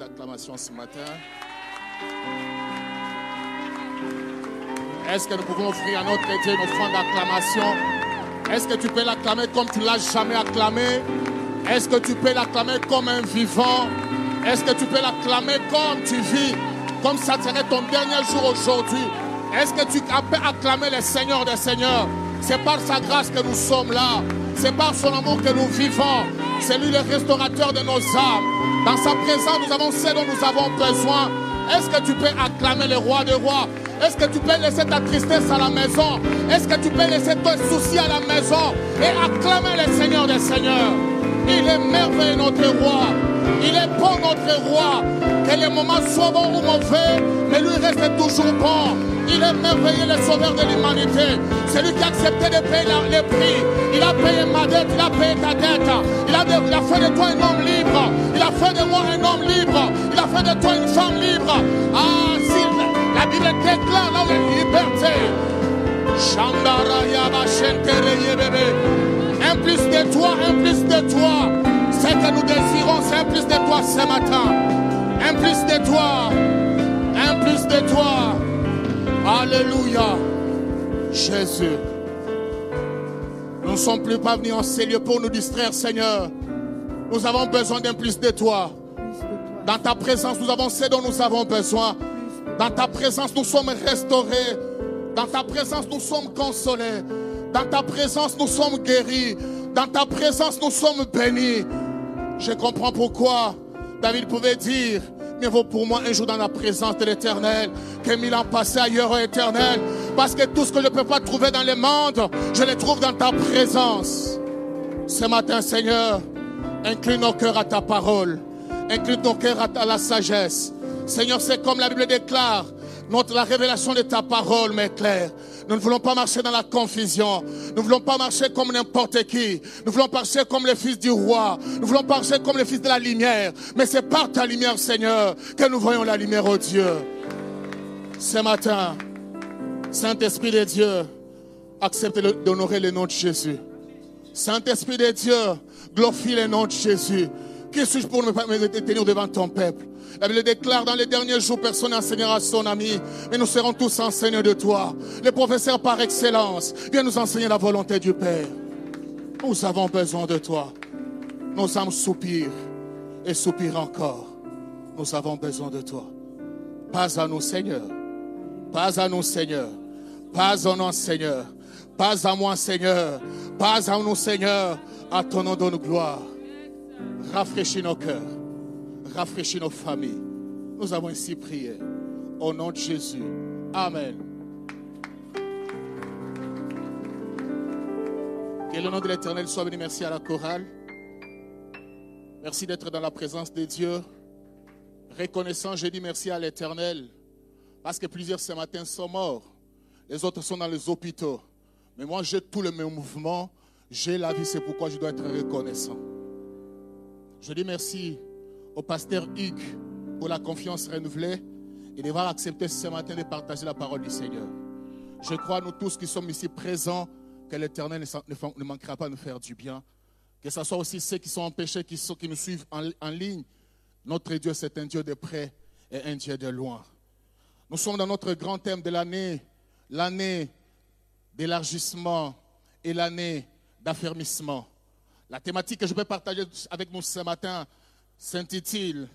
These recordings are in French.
d'acclamation ce matin. Est-ce que nous pouvons offrir à notre Dieu une offrande d'acclamation? Est-ce que tu peux l'acclamer comme tu l'as jamais acclamé? Est-ce que tu peux l'acclamer comme un vivant? Est-ce que tu peux l'acclamer comme tu vis Comme ça serait ton dernier jour aujourd'hui? Est-ce que tu peux acclamer le Seigneur des Seigneurs? C'est par sa grâce que nous sommes là. C'est par son amour que nous vivons. C'est lui le restaurateur de nos âmes. Dans sa présence, nous avons ce dont nous avons besoin. Est-ce que tu peux acclamer le roi des rois? Est-ce que tu peux laisser ta tristesse à la maison? Est-ce que tu peux laisser ton souci à la maison et acclamer le Seigneur des Seigneurs? Il est merveilleux notre roi. Il est bon notre roi. Que les moments soient bons ou mauvais, mais lui reste toujours bon. Il est merveilleux, le sauveur de l'humanité. C'est lui qui a accepté de payer les prix. Il a payé ma dette, il a payé ta dette. Il a, fait de toi un homme libre. Il a fait de moi un homme libre. Il a fait de toi une femme libre. Ah, si la Bible déclare où liberté. Un plus de toi, un plus de toi. Ce que nous désirons, c'est un plus de toi ce matin. Un plus de toi. Un plus de toi. Alléluia. Jésus. Nous ne sommes plus pas venus en ces lieux pour nous distraire, Seigneur. Nous avons besoin d'un plus de toi. Dans ta présence, nous avons ce dont nous avons besoin. Dans ta présence, nous sommes restaurés. Dans ta présence, nous sommes consolés. Dans ta présence, nous sommes guéris. Dans ta présence, nous sommes bénis. Je comprends pourquoi David pouvait dire, mieux vaut pour moi un jour dans la présence de l'éternel que mille ans passés ailleurs éternel. Parce que tout ce que je ne peux pas trouver dans le monde, je le trouve dans ta présence. Ce matin, Seigneur, incline nos cœurs à ta parole. Incline nos cœurs à la sagesse. Seigneur, c'est comme la Bible déclare. Notre, la révélation de ta parole m'éclaire. Nous ne voulons pas marcher dans la confusion. Nous ne voulons pas marcher comme n'importe qui. Nous voulons marcher comme le fils du roi. Nous voulons marcher comme le fils de la lumière. Mais c'est par ta lumière, Seigneur, que nous voyons la lumière, au Dieu. Ce matin, Saint-Esprit de Dieu, accepte d'honorer le nom de Jésus. Saint-Esprit de Dieu, glorifie le nom de Jésus. Qui suis-je pour me tenir devant ton peuple? La Bible déclare dans les derniers jours, personne n'enseignera son ami, mais nous serons tous enseignés de toi. Les professeurs par excellence, viens nous enseigner la volonté du Père. Nous avons besoin de toi. Nos âmes soupirent et soupirent encore. Nous avons besoin de toi. Pas à nous, Seigneur. Pas à nous, Seigneur. Pas à nous, Seigneur. Pas à moi, Seigneur. Pas à nous, Seigneur. À ton nom de gloire. Rafraîchis nos cœurs rafraîchis nos familles. Nous avons ainsi prié. Au nom de Jésus. Amen. Que le nom de l'Éternel soit béni. Merci à la chorale. Merci d'être dans la présence de Dieu. Reconnaissant, je dis merci à l'Éternel. Parce que plusieurs ce matin sont morts. Les autres sont dans les hôpitaux. Mais moi, j'ai tout le même mouvement. J'ai la vie, c'est pourquoi je dois être reconnaissant. Je dis merci au pasteur Hugues pour la confiance renouvelée et d'avoir accepté ce matin de partager la parole du Seigneur. Je crois, nous tous qui sommes ici présents, que l'Éternel ne manquera pas de nous faire du bien. Que ce soit aussi ceux qui sont empêchés, qui, qui nous suivent en, en ligne. Notre Dieu, c'est un Dieu de près et un Dieu de loin. Nous sommes dans notre grand thème de l'année, l'année d'élargissement et l'année d'affermissement. La thématique que je vais partager avec nous ce matin, s'intitule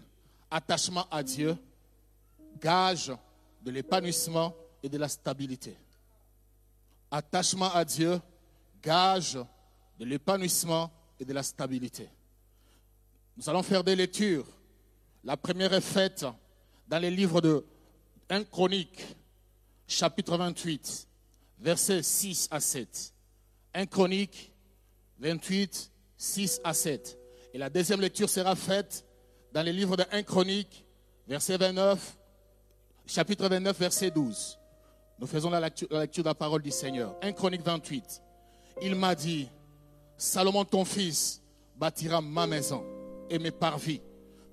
Attachement à Dieu, gage de l'épanouissement et de la stabilité. Attachement à Dieu, gage de l'épanouissement et de la stabilité. Nous allons faire des lectures. La première est faite dans les livres de 1 Chronique, chapitre 28, versets 6 à 7. 1 Chronique 28, 6 à 7. Et la deuxième lecture sera faite dans les livres de 1 Chronique, verset 29, chapitre 29, verset 12. Nous faisons la lecture, de la parole du Seigneur. 1 Chronique 28. Il m'a dit, Salomon ton fils bâtira ma maison et mes parvis,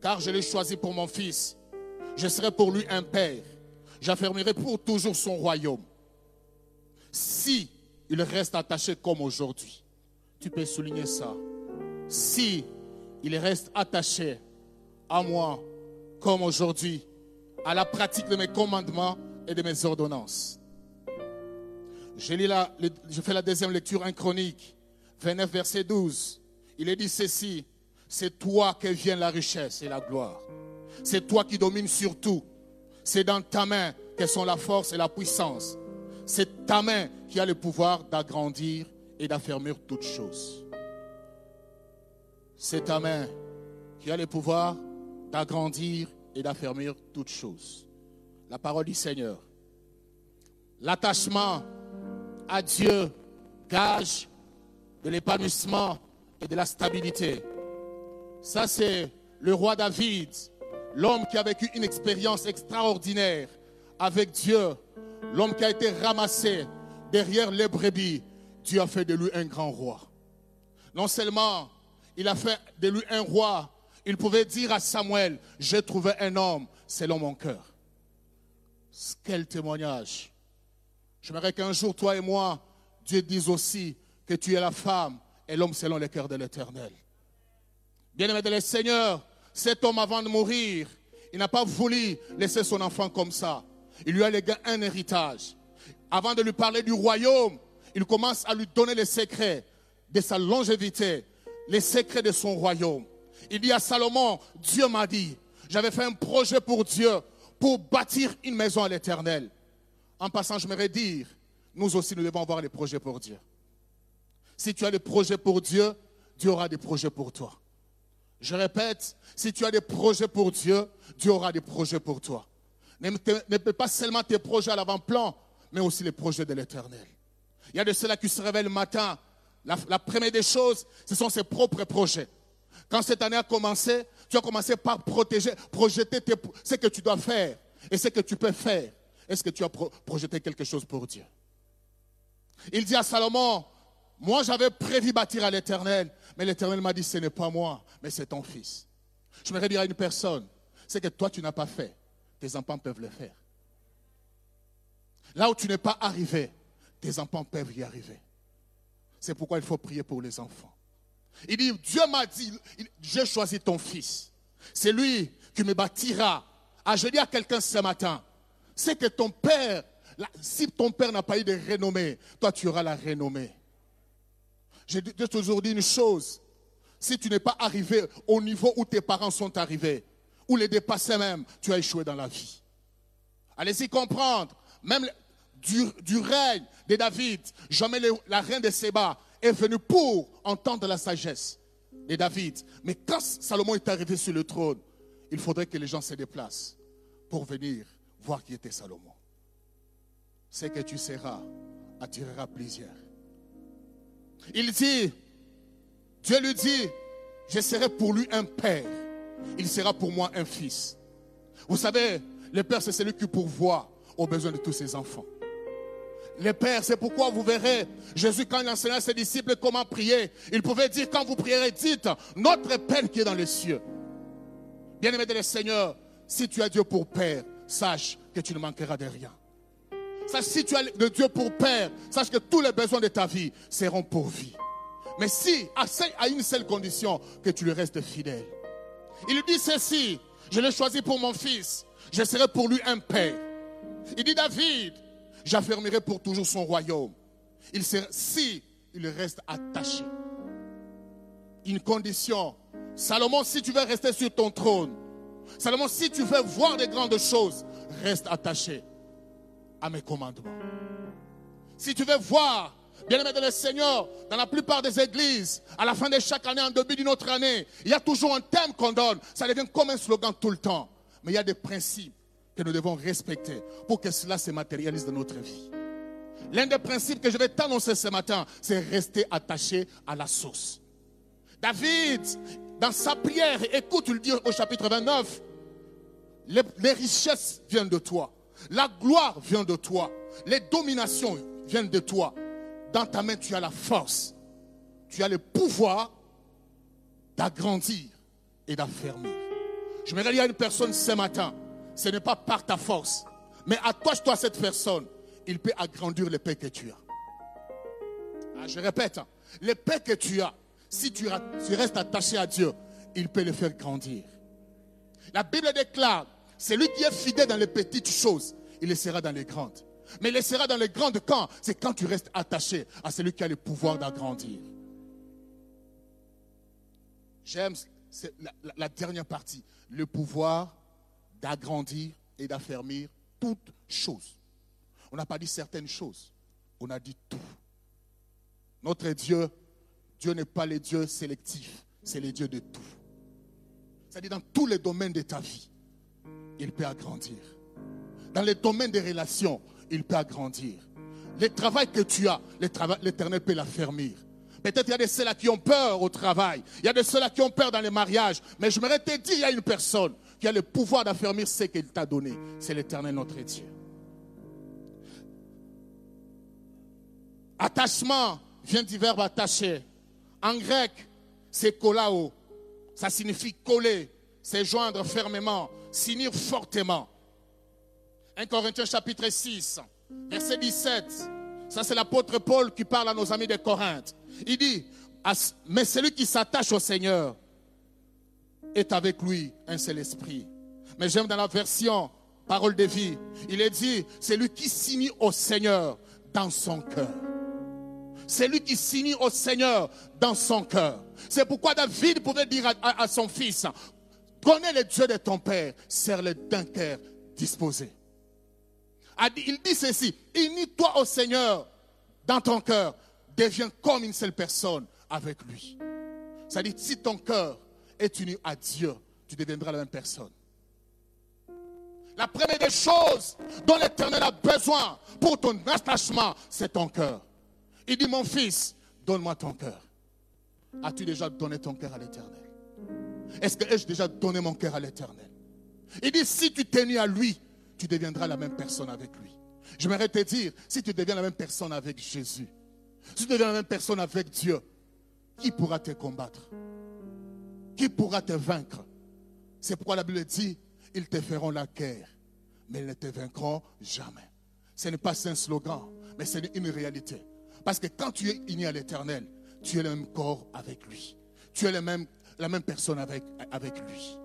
car je l'ai choisi pour mon fils. Je serai pour lui un père. J'affermirai pour toujours son royaume. Si il reste attaché comme aujourd'hui, tu peux souligner ça. Si il reste attaché à moi comme aujourd'hui, à la pratique de mes commandements et de mes ordonnances. Je, lis la, je fais la deuxième lecture, en chronique, 29, verset 12. Il est dit ceci, c'est toi que vient la richesse et la gloire. C'est toi qui domines sur tout. C'est dans ta main que sont la force et la puissance. C'est ta main qui a le pouvoir d'agrandir et d'affermir toutes choses. C'est ta main qui a le pouvoir d'agrandir et d'affermir toutes choses. La parole du Seigneur. L'attachement à Dieu gage de l'épanouissement et de la stabilité. Ça, c'est le roi David, l'homme qui a vécu une expérience extraordinaire avec Dieu, l'homme qui a été ramassé derrière les brebis. Dieu a fait de lui un grand roi. Non seulement il a fait de lui un roi, il pouvait dire à Samuel, j'ai trouvé un homme selon mon cœur. Quel témoignage. J'aimerais qu'un jour, toi et moi, Dieu dise aussi que tu es la femme et l'homme selon le cœur de l'éternel. Bien-aimé de le Seigneur, cet homme avant de mourir, il n'a pas voulu laisser son enfant comme ça. Il lui a légué un héritage. Avant de lui parler du royaume, il commence à lui donner les secrets de sa longévité, les secrets de son royaume. Il dit à Salomon, Dieu m'a dit, j'avais fait un projet pour Dieu, pour bâtir une maison à l'éternel. En passant, je voudrais dire, nous aussi, nous devons avoir des projets pour Dieu. Si tu as des projets pour Dieu, Dieu aura des projets pour toi. Je répète, si tu as des projets pour Dieu, Dieu aura des projets pour toi. Ne pas seulement tes projets à l'avant-plan, mais aussi les projets de l'éternel. Il y a de ceux-là qui se réveillent le matin. La, première des choses, ce sont ses propres projets. Quand cette année a commencé, tu as commencé par protéger, projeter ce que tu dois faire et ce que tu peux faire. Est-ce que tu as projeté quelque chose pour Dieu? Il dit à Salomon, moi j'avais prévu bâtir à l'éternel, mais l'Éternel m'a dit, ce n'est pas moi, mais c'est ton fils. Je me dire à une personne, c'est que toi, tu n'as pas fait. Tes enfants peuvent le faire. Là où tu n'es pas arrivé, tes enfants peuvent y arriver. C'est pourquoi il faut prier pour les enfants. Il dit, Dieu m'a dit, j'ai choisi ton fils. C'est lui qui me bâtira. Ah, je dis à quelqu'un ce matin, c'est que ton père, si ton père n'a pas eu de renommée, toi tu auras la renommée. J'ai toujours dit une chose. Si tu n'es pas arrivé au niveau où tes parents sont arrivés, ou les dépasser même, tu as échoué dans la vie. Allez-y comprendre. Même du, règne de David, jamais la reine de Séba est venue pour entendre la sagesse de David. Mais quand Salomon est arrivé sur le trône, il faudrait que les gens se déplacent pour venir voir qui était Salomon. Ce que tu seras attirera plusieurs. Il dit, Dieu lui dit, je serai pour lui un père, il sera pour moi un fils. Vous savez, le père, c'est celui qui pourvoit aux besoins de tous ses enfants. Le Père, c'est pourquoi vous verrez, Jésus, quand il enseignait à ses disciples comment prier, il pouvait dire, quand vous prierez, dites, notre Père qui est dans les cieux. Bien-aimé de le Seigneur, si tu as Dieu pour Père, sache que tu ne manqueras de rien. Sache, si tu as de Dieu pour Père, sache que tous les besoins de ta vie seront pourvus. Mais si, à une seule condition, que tu lui restes fidèle. Il dit ceci, je l'ai choisi pour mon fils, je serai pour lui un père. Il dit David, j'affermirai pour toujours son royaume. Il sera, si il reste attaché. Une condition. Salomon, si tu veux rester sur ton trône, Salomon, si tu veux voir des grandes choses, reste attaché à mes commandements. Si tu veux voir, bien aimé de le Seigneur, dans la plupart des églises, à la fin de chaque année, en début d'une autre année, il y a toujours un thème qu'on donne. Ça devient comme un slogan tout le temps. Mais il y a des principes que nous devons respecter pour que cela se matérialise dans notre vie. L'un des principes que je vais t'annoncer ce matin, c'est rester attaché à la source. David, dans sa prière, écoute, il dit au chapitre 29, les, les richesses viennent de toi, la gloire vient de toi, les dominations viennent de toi. Dans ta main, tu as la force, tu as le pouvoir d'agrandir et d'affermir. Je me dire à une personne ce matin, ce n'est pas par ta force, mais attache-toi à cette personne, il peut agrandir le paix que tu as. Ah, je répète, hein, le paix que tu as, si tu, restes attaché à Dieu, il peut le faire grandir. La Bible déclare, celui qui est fidèle dans les petites choses, il le sera dans les grandes. Mais il le sera dans les grandes quand? C'est quand tu restes attaché à celui qui a le pouvoir d'agrandir. J'aime la, dernière partie, le pouvoir d'agrandir et d'affermir toutes choses. On n'a pas dit certaines choses, on a dit tout. Notre Dieu, Dieu n'est pas le Dieu sélectif, c'est le Dieu de tout. C'est-à-dire dans tous les domaines de ta vie, il peut agrandir. Dans les domaines des relations, il peut agrandir. Le travail que tu as, l'Éternel peut l'affermir. Peut-être il y a de ceux-là qui ont peur au travail. Il y a de ceux-là qui ont peur dans les mariages. Mais je me te dire, il y a une personne qui a le pouvoir d'affermir ce qu'il t'a donné. C'est l'éternel notre Dieu. Attachement vient du verbe attacher. En grec, c'est kolao. Ça signifie coller, c'est joindre fermement, s'unir fortement. 1 Corinthiens chapitre 6, verset 17. Ça, c'est l'apôtre Paul qui parle à nos amis de Corinthe. Il dit, mais celui qui s'attache au Seigneur est avec lui un seul esprit. Mais j'aime dans la version parole de vie, il est dit, c'est lui qui signe au Seigneur dans son cœur. C'est lui qui signe au Seigneur dans son cœur. C'est pourquoi David pouvait dire à, son fils, connais le Dieu de ton Père, serre-le d'un cœur disposé? Il dit ceci, unis-toi au Seigneur dans ton cœur deviens comme une seule personne avec lui. C'est-à-dire, si ton cœur est uni à Dieu, tu deviendras la même personne. La première des choses dont l'Éternel a besoin pour ton attachement, c'est ton cœur. Il dit, mon fils, donne-moi ton cœur. As-tu déjà donné ton cœur à l'Éternel? Est-ce que ai-je déjà donné mon cœur à l'Éternel? Il dit, si tu t'es à lui, tu deviendras la même personne avec lui. J'aimerais te dire, si tu deviens la même personne avec Jésus, si tu deviens la même personne avec Dieu, qui pourra te combattre? Qui pourra te vaincre? C'est pourquoi la Bible dit, ils te feront la guerre, mais ils ne te vaincront jamais. Ce n'est pas un slogan, mais c'est une réalité. Parce que quand tu es uni à l'éternel, tu es le même corps avec lui. Tu es le même, la même personne avec, lui.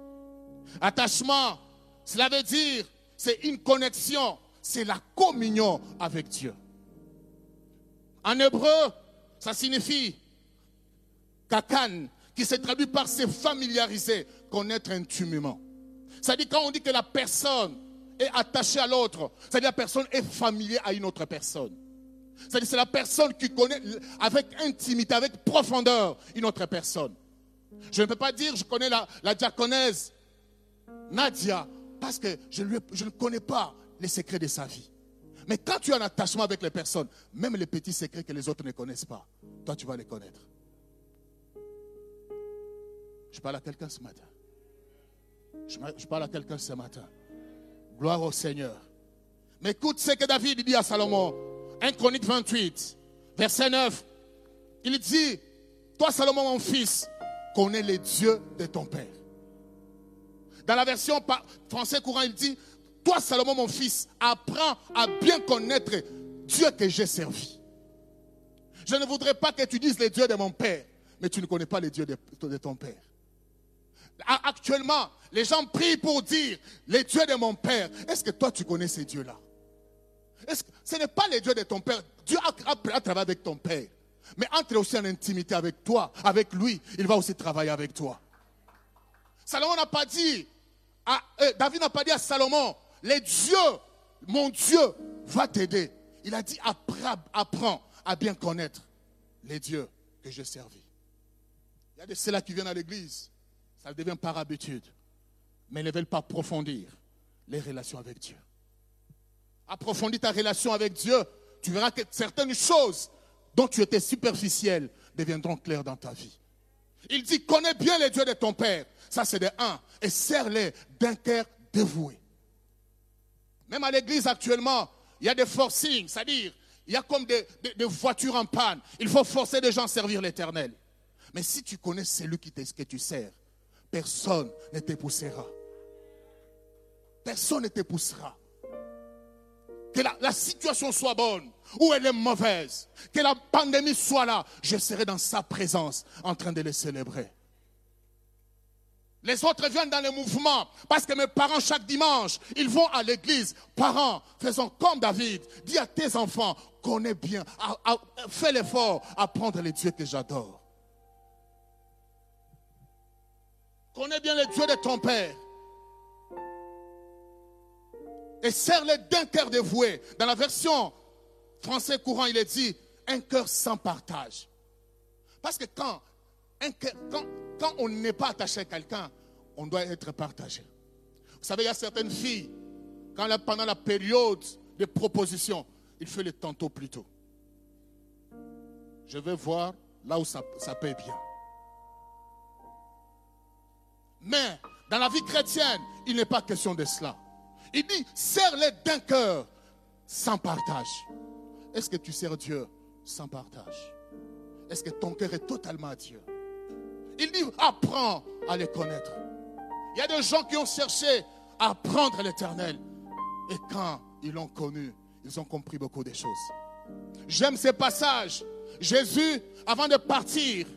Attachement, cela veut dire, c'est une connexion, c'est la communion avec Dieu. En hébreu, ça signifie kakan, qui se traduit par se familiariser, connaître intimement. C'est-à-dire quand on dit que la personne est attachée à l'autre, c'est-à-dire la personne est familière à une autre personne. C'est-à-dire c'est la personne qui connaît avec intimité, avec profondeur une autre personne. Je ne peux pas dire je connais la, la diaconèse Nadia parce que je, je ne connais pas les secrets de sa vie. Mais quand tu as un attachement avec les personnes, même les petits secrets que les autres ne connaissent pas, toi tu vas les connaître. Je parle à quelqu'un ce matin. Je parle à quelqu'un ce matin. Gloire au Seigneur. Mais écoute ce que David dit à Salomon. 1 Chronique 28, verset 9. Il dit, toi Salomon mon fils, connais les dieux de ton père. Dans la version français courant, il dit, toi, Salomon, mon fils, apprends à bien connaître Dieu que j'ai servi. Je ne voudrais pas que tu dises les dieux de mon père, mais tu ne connais pas les dieux de, ton père. Actuellement, les gens prient pour dire les dieux de mon père. Est-ce que toi, tu connais ces dieux-là? Ce n'est pas les dieux de ton père. Dieu a, a, travaillé avec ton père. Mais entre aussi en intimité avec toi, avec lui, il va aussi travailler avec toi. Salomon n'a pas dit, euh, David n'a pas dit à Salomon, les dieux, mon Dieu va t'aider. Il a dit, apprends, à bien connaître les dieux que j'ai servis. Il y a de ceux-là qui viennent à l'église, ça devient par habitude, mais ils ne veulent pas approfondir les relations avec Dieu. Approfondis ta relation avec Dieu. Tu verras que certaines choses dont tu étais superficiel deviendront claires dans ta vie. Il dit, connais bien les dieux de ton Père. Ça, c'est de un. Et serre-les d'un cœur dévoué. Même à l'église actuellement, il y a des forcings, c'est-à-dire, il y a comme des, voitures en panne. Il faut forcer des gens à servir l'éternel. Mais si tu connais celui qui que tu sers, personne ne t'époussera. Personne ne t'époussera. Que la, situation soit bonne ou elle est mauvaise. Que la pandémie soit là. Je serai dans sa présence en train de les célébrer. Les autres viennent dans le mouvement parce que mes parents, chaque dimanche, ils vont à l'église. Parents, faisons comme David. Dis à tes enfants, connais bien, fais l'effort, apprendre les dieux que j'adore. Connais bien les dieux de ton Père. Et serre-les d'un cœur dévoué. Dans la version français courant, il est dit un cœur sans partage. Parce que quand, on n'est pas attaché à quelqu'un, on doit être partagé. Vous savez, il y a certaines filles, quand pendant la période de proposition, il fait le tantôt plus tôt. Je vais voir là où ça, ça bien. Mais dans la vie chrétienne, il n'est pas question de cela. Il dit, serre-les d'un cœur sans partage. Est-ce que tu sers Dieu sans partage? Est-ce que ton cœur est totalement à Dieu? Il dit, apprends à les connaître. Il y a des gens qui ont cherché à apprendre l'éternel. Et quand ils l'ont connu, ils ont compris beaucoup de choses. J'aime ces passages. Jésus, avant de partir,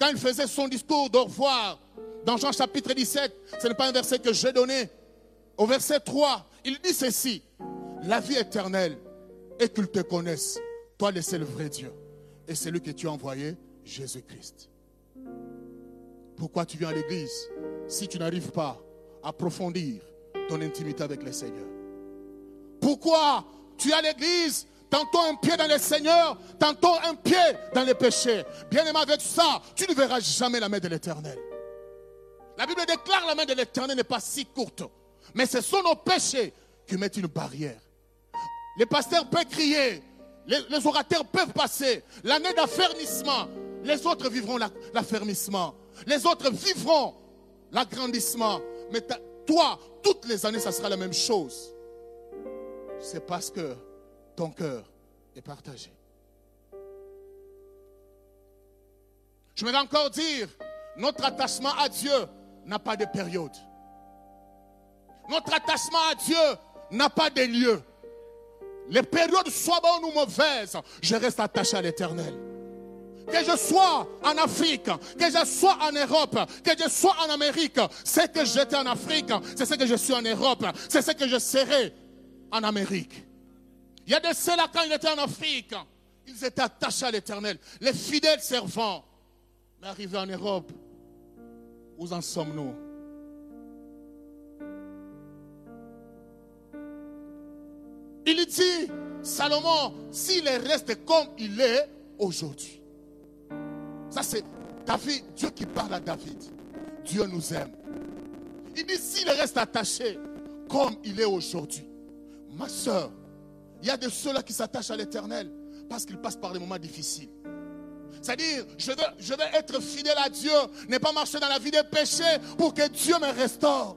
quand il faisait son discours d'au revoir, dans Jean chapitre 17, ce n'est pas un verset que j'ai donné. Au verset 3, il dit ceci. La vie éternelle est qu'ils te connaissent, toi le seul vrai Dieu, et celui que tu as envoyé, Jésus-Christ. Pourquoi tu viens à l'église si tu n'arrives pas à approfondir ton intimité avec le Seigneur? Pourquoi tu es à l'église tantôt un pied dans le Seigneur, tantôt un pied dans les péchés? Bien aimé avec ça, tu ne verras jamais la main de l'Éternel. La Bible déclare la main de l'Éternel n'est pas si courte. Mais ce sont nos péchés qui mettent une barrière. Les pasteurs peuvent crier, les, orateurs peuvent passer. L'année d'affermissement, les autres vivront l'affermissement. Les autres vivront l'agrandissement. Mais toi, toutes les années, ça sera la même chose. C'est parce que ton cœur est partagé. Je vais encore dire, notre attachement à Dieu n'a pas de période. Notre attachement à Dieu n'a pas de lieu. Les périodes soient bonnes ou mauvaises, je reste attaché à l'éternel. Que je sois en Afrique, que je sois en Europe, que je sois en Amérique, c'est que j'étais en Afrique, c'est ce que je suis en Europe, c'est ce que je serai en Amérique. Il y a de ceux-là quand ils étaient en Afrique, ils étaient attachés à l'éternel, les fidèles servants. Mais arrivés en Europe, où en sommes-nous? Il dit, Salomon, s'il reste comme il est aujourd'hui. Ça, c'est David, Dieu qui parle à David. Dieu nous aime. Il dit, s'il reste attaché comme il est aujourd'hui, ma soeur, il y a de ceux-là qui s'attachent à l'éternel parce qu'ils passent par des moments difficiles. C'est-à-dire, je veux, je veux être fidèle à Dieu, ne pas marcher dans la vie des péchés pour que Dieu me restaure.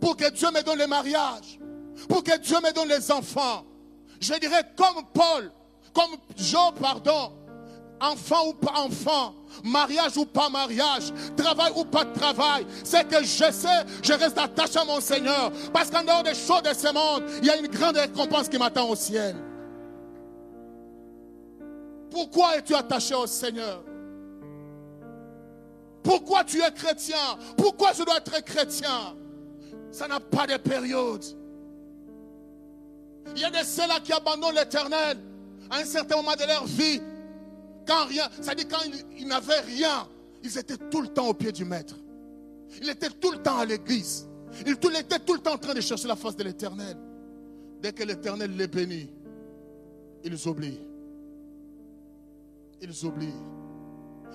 Pour que Dieu me donne le mariage. Pour que Dieu me donne les enfants. Je dirais comme Paul, comme Job, pardon. Enfant ou pas enfant, mariage ou pas mariage, travail ou pas de travail, c'est que je sais, je reste attaché à mon Seigneur. Parce qu'en dehors des choses de ce monde, il y a une grande récompense qui m'attend au ciel. Pourquoi es-tu attaché au Seigneur? Pourquoi tu es chrétien? Pourquoi je dois être chrétien? Ça n'a pas de période. Il y a des ceux-là qui abandonnent l'éternel à un certain moment de leur vie. Quand rien, ça dit quand ils, n'avaient rien, ils étaient tout le temps au pied du maître. Ils étaient tout le temps à l'église. Ils étaient tout le temps en train de chercher la face de l'éternel. Dès que l'éternel les bénit, ils oublient ils oublient.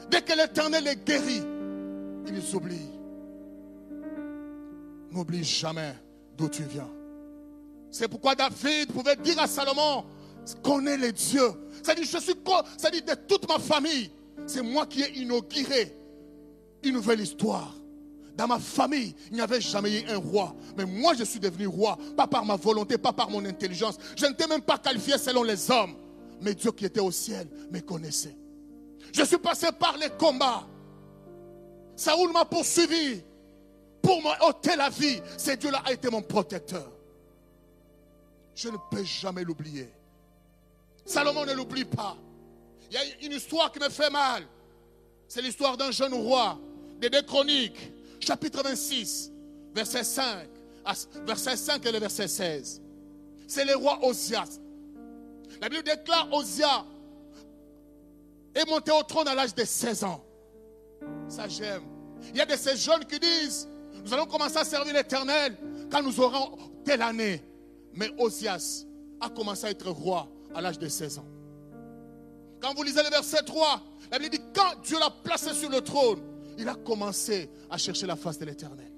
Dès que l'éternel les guérit, ils oublient. N'oublie jamais d'où tu viens. C'est pourquoi David pouvait dire à Salomon, connais les dieux. Ça dit, je suis, ça dit, de toute ma famille, c'est moi qui ai inauguré une nouvelle histoire. Dans ma famille, il n'y avait jamais eu un roi. Mais moi, je suis devenu roi, pas par ma volonté, pas par mon intelligence. Je n'étais même pas qualifié selon les hommes. Mais Dieu qui était au ciel me connaissait. Je suis passé par les combats. Saoul m'a poursuivi pour m'ôter la vie. Ce Dieu-là a été mon protecteur. Je ne peux jamais l'oublier. Salomon ne l'oublie pas. Il y a une histoire qui me fait mal. C'est l'histoire d'un jeune roi, des deux chroniques, chapitre 26, verset 5, verset 5 et verset 16. C'est le roi Osias. La Bible déclare Osia est monté au trône à l'âge de 16 ans. Ça j'aime. Il y a de ces jeunes qui disent, nous allons commencer à servir l'Éternel quand nous aurons telle année. Mais Osias a commencé à être roi à l'âge de 16 ans. Quand vous lisez le verset 3, la Bible dit, quand Dieu l'a placé sur le trône, il a commencé à chercher la face de l'Éternel.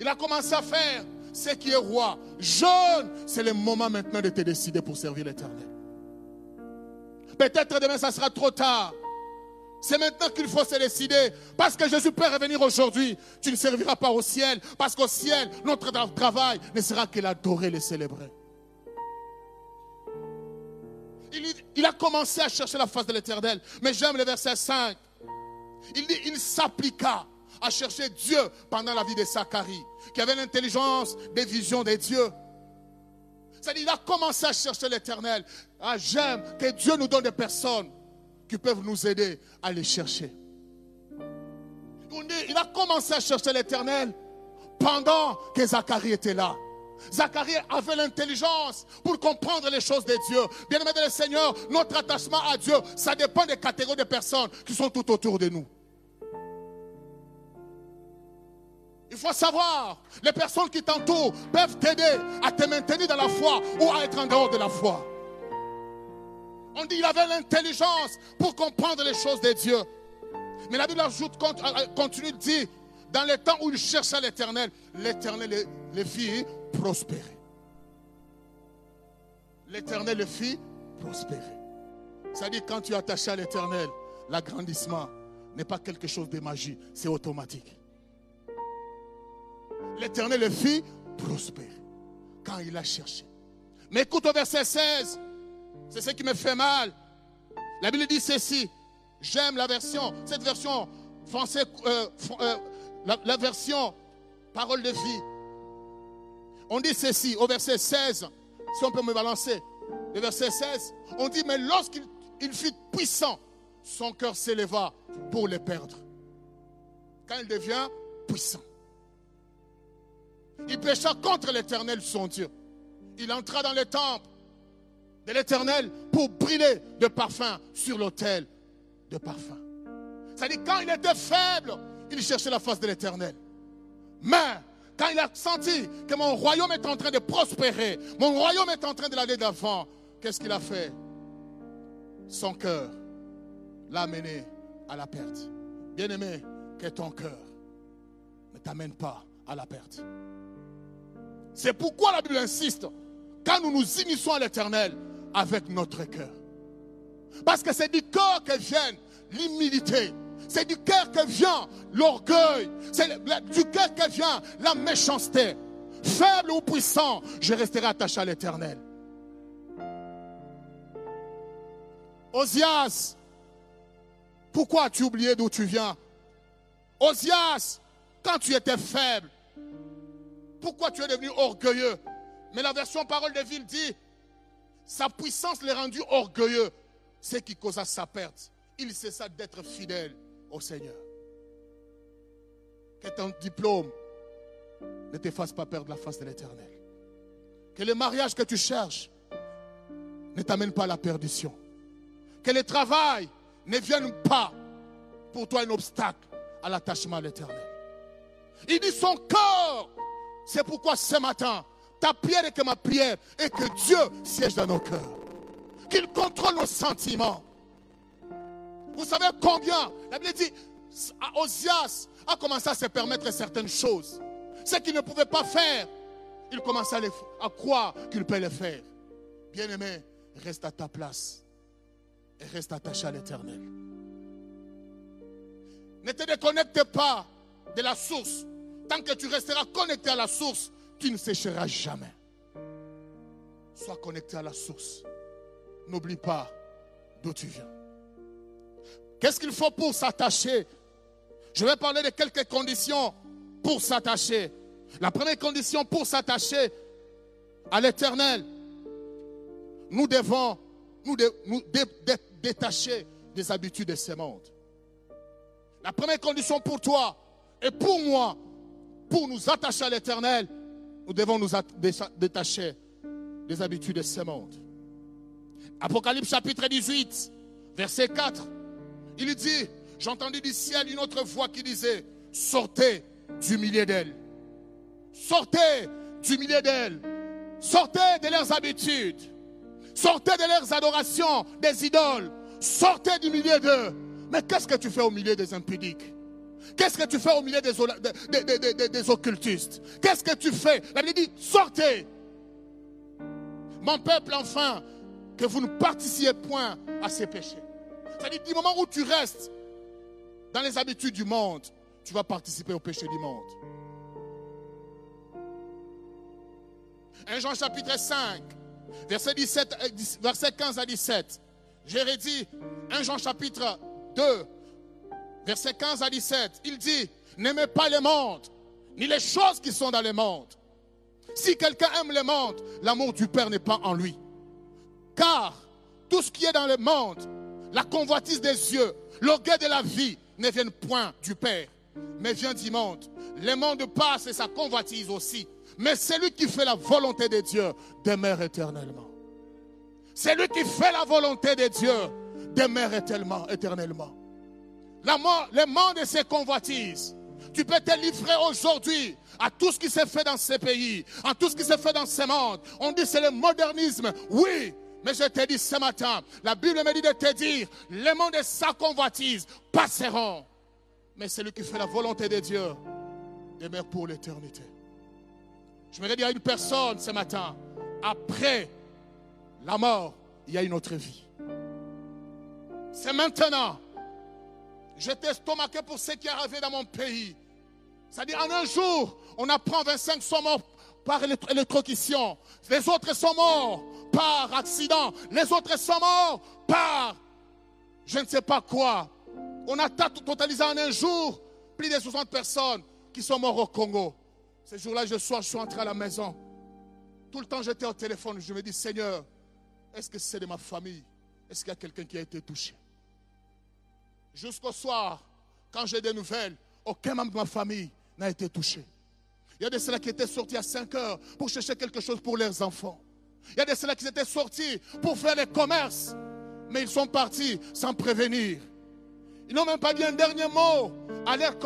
Il a commencé à faire ce qui est roi. Jeune, c'est le moment maintenant de te décider pour servir l'Éternel. Peut-être demain, ça sera trop tard. C'est maintenant qu'il faut se décider. Parce que Jésus peut revenir aujourd'hui. Tu ne serviras pas au ciel. Parce qu'au ciel, notre travail ne sera que l'adorer, le célébrer. Il, a commencé à chercher la face de l'éternel. Mais j'aime le verset 5. Il dit, il s'appliqua à chercher Dieu pendant la vie de Zacharie, qui avait l'intelligence des visions des dieux. C'est-à-dire, il a commencé à chercher l'éternel. Ah, j'aime que Dieu nous donne des personnes qui peuvent nous aider à les chercher. Il a commencé à chercher l'éternel pendant que Zacharie était là. Zacharie avait l'intelligence pour comprendre les choses de Dieu. Bien-aimé le Seigneur, notre attachement à Dieu, ça dépend des catégories de personnes qui sont tout autour de nous. Il faut savoir, les personnes qui t'entourent peuvent t'aider à te maintenir dans la foi ou à être en dehors de la foi. On dit qu'il avait l'intelligence pour comprendre les choses de Dieu. Mais la Bible ajoute, euh, continue de dire, dans les temps où il cherchait l'éternel, l'éternel les fit prospérer. L'éternel le fit prospérer. C'est-à-dire, quand tu es attaché à l'éternel, l'agrandissement n'est pas quelque chose de magique, c'est automatique. L'éternel le fit prospérer quand il a cherché. Mais écoute au verset 16, c'est ce qui me fait mal. La Bible dit ceci. J'aime la version, cette version français, euh, euh, la, version parole de vie. On dit ceci au verset 16, si on peut me balancer. Le verset 16, on dit, mais lorsqu'il fut puissant, son cœur s'éleva pour le perdre. Quand il devient puissant. Il pécha contre l'éternel son Dieu. Il entra dans le temple de l'éternel pour brûler de parfum sur l'autel de parfum. C'est-à-dire, quand il était faible, il cherchait la face de l'éternel. Mais, quand il a senti que mon royaume est en train de prospérer, mon royaume est en train de l'aller d'avant, qu'est-ce qu'il a fait? Son cœur l'a mené à la perte. Bien-aimé, que ton cœur ne t'amène pas à la perte. C'est pourquoi la Bible insiste, quand nous nous initions à l'éternel, avec notre cœur. Parce que c'est du cœur que vient l'humilité. C'est du cœur que vient l'orgueil. C'est du cœur que vient la méchanceté. Faible ou puissant, je resterai attaché à l'éternel. Osias, pourquoi as-tu oublié d'où tu viens? Osias, quand tu étais faible, pourquoi tu es devenu orgueilleux? Mais la version parole de ville dit sa puissance l'est rendu orgueilleux, ce qui causa sa perte. Il cessa d'être fidèle au Seigneur. Que ton diplôme ne te fasse pas perdre la face de l'éternel. Que le mariage que tu cherches ne t'amène pas à la perdition. Que le travail ne vienne pas pour toi un obstacle à l'attachement à l'éternel. Il dit son corps. C'est pourquoi ce matin, ta prière est que ma prière et que Dieu siège dans nos cœurs. Qu'il contrôle nos sentiments. Vous savez combien? La Bible dit, Osias a commencé à se permettre certaines choses. Ce qu'il ne pouvait pas faire il commence à, à croire qu'il peut le faire. Bien-aimé, reste à ta place et reste attaché à l'éternel. Ne te déconnecte pas de la source. Tant que tu resteras connecté à la source, tu ne sécheras jamais. Sois connecté à la source. N'oublie pas d'où tu viens. Qu'est-ce qu'il faut pour s'attacher? Je vais parler de quelques conditions pour s'attacher. La première condition pour s'attacher à l'éternel, nous devons nous, détacher des habitudes de ce monde. La première condition pour toi et pour moi, pour nous attacher à l'éternel, nous devons nous détacher des habitudes de ce monde. Apocalypse chapitre 18, verset 4, il dit, j'entendis du ciel une autre voix qui disait, sortez du milieu d'elles. Sortez du milieu d'elles. Sortez de leurs habitudes. Sortez de leurs adorations, des idoles. Sortez du milieu d'eux. Mais qu'est-ce que tu fais au milieu des impudiques? Qu'est-ce que tu fais au milieu des, occultistes? Qu'est-ce que tu fais? La Bible dit, sortez. Mon peuple, enfin, que vous ne participiez point à ces péchés. C'est-à-dire, du moment où tu restes dans les habitudes du monde, tu vas participer au péché du monde. 1 Jean chapitre 5, verset, 17, euh, verset 15 à 17. J'ai dit 1 Jean chapitre 2, verset 15 à 17. Il dit, n'aimez pas le monde, ni les choses qui sont dans le monde. Si quelqu'un aime le monde, l'amour du Père n'est pas en lui. Car tout ce qui est dans le monde, la convoitise des yeux, l'orgueil de la vie, ne viennent point du Père, mais vient du monde. Le monde passe et sa convoitise aussi. Mais celui qui fait la volonté de Dieu demeure éternellement. Celui qui fait la volonté de Dieu demeure éternellement. éternellement. La mort, le monde et ses convoitises. Tu peux te livrer aujourd'hui à tout ce qui s'est fait dans ces pays, à tout ce qui s'est fait dans ce monde. On dit c'est le modernisme. Oui, mais je te dis ce matin, la Bible me dit de te dire, le monde et sa convoitise passeront. Mais celui qui fait la volonté de Dieu demeure pour l'éternité. Je voudrais dire à une personne ce matin, après la mort, il y a une autre vie. C'est maintenant. J'étais estomaqué pour ce qui est arrivé dans mon pays. C'est-à-dire, en un jour, on apprend 25 sont morts par électrocution. Les autres sont morts par accident. Les autres sont morts par je ne sais pas quoi. On a totalisé en un jour plus de 60 personnes qui sont mortes au Congo. Ce jour-là, je suis, je suis entré à la maison. Tout le temps, j'étais au téléphone. Je me dis, Seigneur, est-ce que c'est de ma famille? Est-ce qu'il y a quelqu'un qui a été touché? Jusqu'au soir, quand j'ai des nouvelles, aucun membre de ma famille n'a été touché. Il y a de ceux qui étaient sortis à 5 heures pour chercher quelque chose pour leurs enfants. Il y a de ceux qui étaient sortis pour faire les commerces. Mais ils sont partis sans prévenir. Ils n'ont même pas dit un dernier mot à leurs,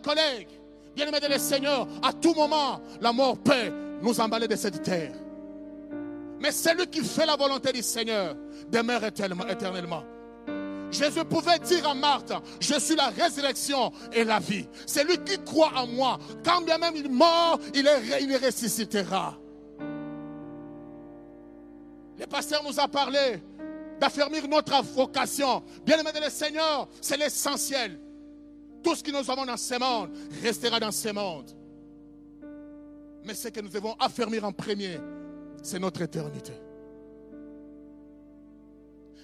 collègues. Bien-aimés de le Seigneur, à tout moment, la mort peut nous emballer de cette terre. Mais celui qui fait la volonté du Seigneur demeure éternellement. Jésus pouvait dire à Marthe, je suis la résurrection et la vie. C'est lui qui croit en moi. Quand bien même il mort, il, est, ressuscitera. Le pasteur nous a parlé d'affermir notre vocation. Bien aimé de le Seigneur, c'est l'essentiel. Tout ce que nous avons dans ce monde restera dans ce monde. Mais ce que nous devons affermir en premier, c'est notre éternité.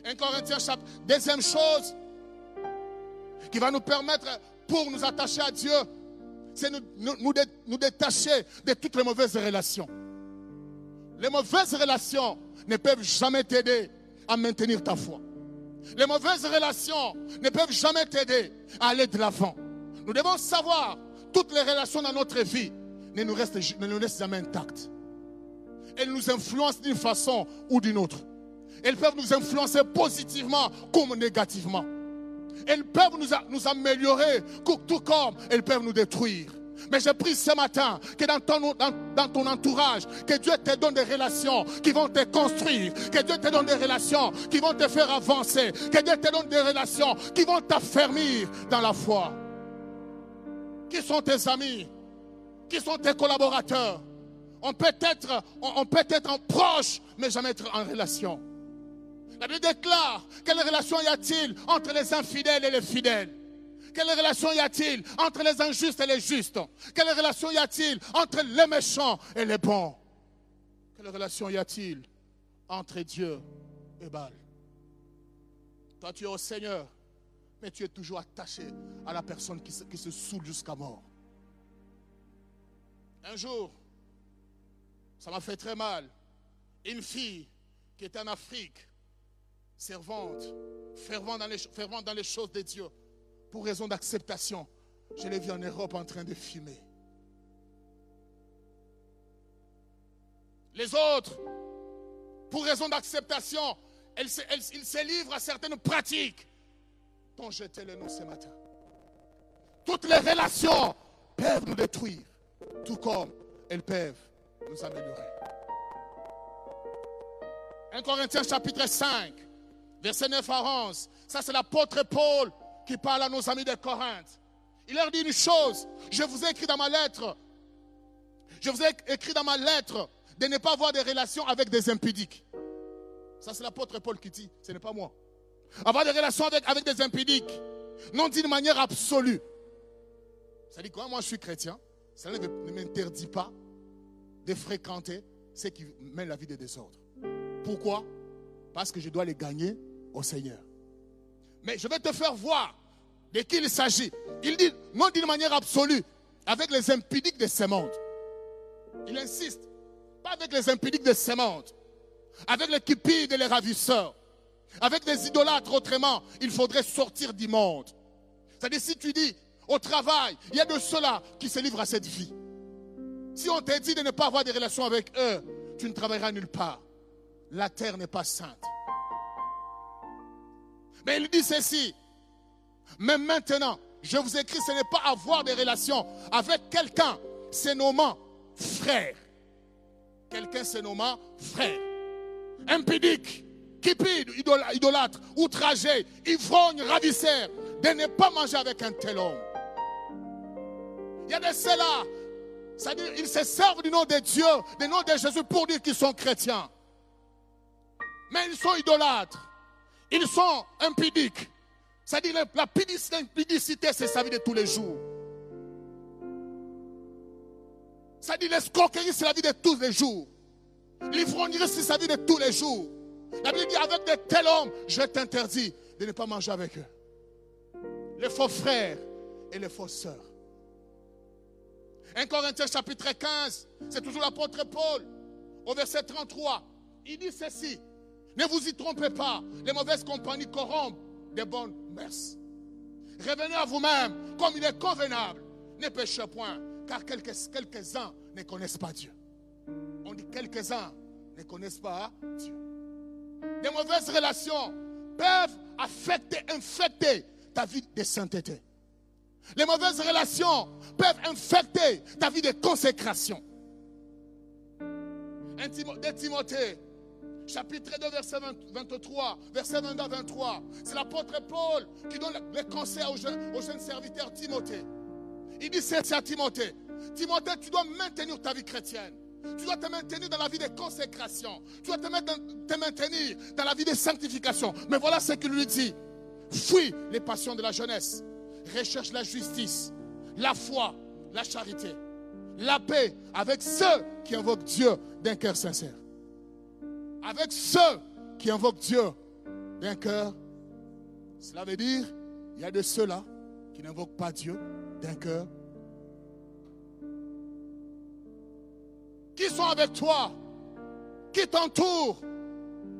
Un Corinthiens chapitre. Deuxième chose qui va nous permettre pour nous attacher à Dieu, c'est nous, nous, détacher de toutes les mauvaises relations. Les mauvaises relations ne peuvent jamais t'aider à maintenir ta foi. Les mauvaises relations ne peuvent jamais t'aider à aller de l'avant. Nous devons savoir, toutes les relations dans notre vie ne nous, restent, ne nous laissent jamais intactes. Elles nous influencent d'une façon ou d'une autre. Elles peuvent nous influencer positivement comme négativement. Elles peuvent nous, nous améliorer tout comme elles peuvent nous détruire. Mais je prie ce matin que dans ton, dans, ton, entourage, que Dieu te donne des relations qui vont te construire, que Dieu te donne des relations qui vont te faire avancer, que Dieu te donne des relations qui vont t'affermir dans la foi. Qui sont tes amis? Qui sont tes collaborateurs? On peut être, on, peut être en proche, mais jamais être en relation. La Bible déclare quelle relation y a-t-il entre les infidèles et les fidèles? Quelle relation y a-t-il entre les injustes et les justes? Quelle relation y a-t-il entre les méchants et les bons? Quelle relation y a-t-il entre Dieu et Baal? Toi, tu es au Seigneur, mais tu es toujours attaché à la personne qui se, qui se saoule jusqu'à mort. Un jour, ça m'a fait très mal. Une fille qui était en Afrique, servante, fervente dans les, dans les choses de Dieu, pour raison d'acceptation, je l'ai vue en Europe en train de fumer. Les autres, pour raison d'acceptation, ils se livrent à certaines pratiques dont j'étais le nom ce matin. Toutes les relations peuvent nous détruire, tout comme elles peuvent nous améliorer. 1 Corinthiens chapitre 5, verset 9 à 11. Ça, c'est l'apôtre Paul qui parle à nos amis de Corinthe. Il leur dit une chose. Je vous ai écrit dans ma lettre. Je vous ai écrit dans ma lettre de ne pas avoir des relations avec des impudiques. Ça, c'est l'apôtre Paul qui dit, ce n'est pas moi. Avoir des relations avec, avec des impudiques, non d'une manière absolue. Ça dit quoi? Moi, je suis chrétien. Ça ne m'interdit pas de fréquenter ceux qui mènent la vie de désordre. Pourquoi? Parce que je dois les gagner au Seigneur. Mais je vais te faire voir de qui il s'agit. Il dit, non d'une manière absolue, avec les impudiques de ce monde. Il insiste, pas avec les impudiques de ce monde, avec les cupides et les ravisseurs, avec les idolâtres autrement, il faudrait sortir du monde. C'est-à-dire, si tu dis, au travail, il y a de ceux-là qui se livrent à cette vie. Si on te dit de ne pas avoir de relations avec eux, tu ne travailleras nulle part. La terre n'est pas sainte. Mais il dit ceci. Mais maintenant, je vous écris, ce n'est pas avoir des relations avec quelqu'un, c'est nommant frère. Quelqu'un se nommant frère. Impudique, cupide, idolâtre, outragé, ivrogne, ravisseur, de ne pas manger avec un tel homme. Il y a de ceux-là, c'est-à-dire ils se servent du nom de Dieu, du nom de Jésus pour dire qu'ils sont chrétiens. Mais ils sont idolâtres. Ils sont impudiques. C'est-à-dire la pudicité, c'est sa vie de tous les jours. C'est-à-dire l'escroquerie, c'est la vie de tous les jours. L'ivrognerie, c'est sa vie de tous les jours. La Bible dit avec de tels hommes, je t'interdis de ne pas manger avec eux. Les faux frères et les faux sœurs. 1 Corinthiens chapitre 15, c'est toujours l'apôtre Paul, au verset 33. Il dit ceci. Ne vous y trompez pas. Les mauvaises compagnies corrompent des bonnes mœurs. Revenez à vous-même comme il est convenable. Ne péchez point, car quelques-uns ne connaissent pas Dieu. On dit quelques-uns ne connaissent pas Dieu. Des mauvaises relations peuvent affecter, infecter ta vie de sainteté. Les mauvaises relations peuvent infecter ta vie de consécration. De Timothée, chapitre 2, verset 23, verset 22 à 23. C'est l'apôtre Paul qui donne le conseil au jeune, au jeune serviteur Timothée. Il dit c'est à Timothée. Timothée, tu dois maintenir ta vie chrétienne. Tu dois te maintenir dans la vie de consécration. Tu dois te, te maintenir dans la vie de sanctification. Mais voilà ce qu'il lui dit. Fuis les passions de la jeunesse. Recherche la justice, la foi, la charité, la paix avec ceux qui invoquent Dieu d'un cœur sincère avec ceux qui invoquent Dieu d'un cœur. Cela veut dire, il y a de ceux-là qui n'invoquent pas Dieu d'un cœur. Qui sont avec toi, qui t'entourent.